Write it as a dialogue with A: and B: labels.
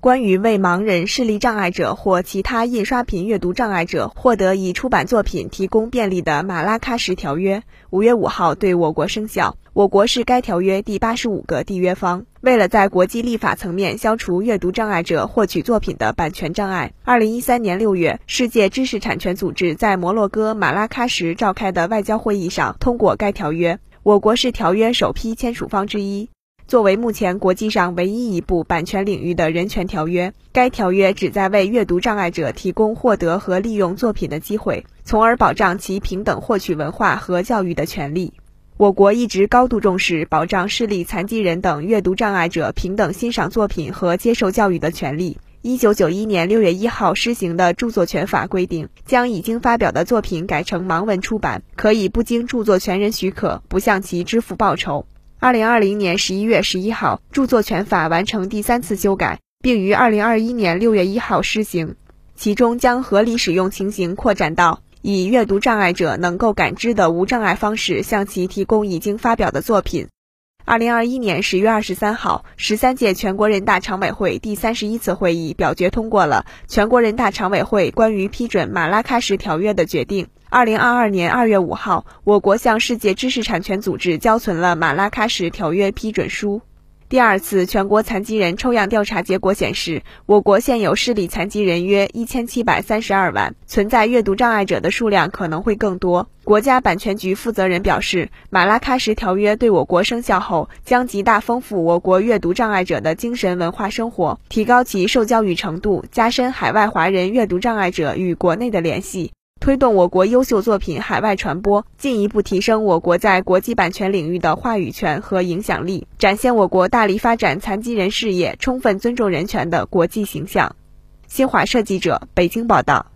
A: 关于为盲人、视力障碍者或其他印刷品阅读障碍者获得以出版作品提供便利的马拉喀什条约，五月五号对我国生效。我国是该条约第八十五个缔约方。为了在国际立法层面消除阅读障碍者获取作品的版权障碍，二零一三年六月，世界知识产权组织在摩洛哥马拉喀什召开的外交会议上通过该条约。我国是条约首批签署方之一。作为目前国际上唯一一部版权领域的人权条约，该条约旨在为阅读障碍者提供获得和利用作品的机会，从而保障其平等获取文化和教育的权利。我国一直高度重视保障视力残疾人等阅读障碍者平等欣赏作品和接受教育的权利。一九九一年六月一号施行的著作权法规定，将已经发表的作品改成盲文出版，可以不经著作权人许可，不向其支付报酬。二零二零年十一月十一号，著作权法完成第三次修改，并于二零二一年六月一号施行，其中将合理使用情形扩展到。以阅读障碍者能够感知的无障碍方式向其提供已经发表的作品。二零二一年十月二十三号，十三届全国人大常委会第三十一次会议表决通过了全国人大常委会关于批准马拉喀什条约的决定。二零二二年二月五号，我国向世界知识产权组织交存了马拉喀什条约批准书。第二次全国残疾人抽样调查结果显示，我国现有视力残疾人约一千七百三十二万，存在阅读障碍者的数量可能会更多。国家版权局负责人表示，马拉喀什条约对我国生效后，将极大丰富我国阅读障碍者的精神文化生活，提高其受教育程度，加深海外华人阅读障碍者与国内的联系。推动我国优秀作品海外传播，进一步提升我国在国际版权领域的话语权和影响力，展现我国大力发展残疾人事业、充分尊重人权的国际形象。新华社记者北京报道。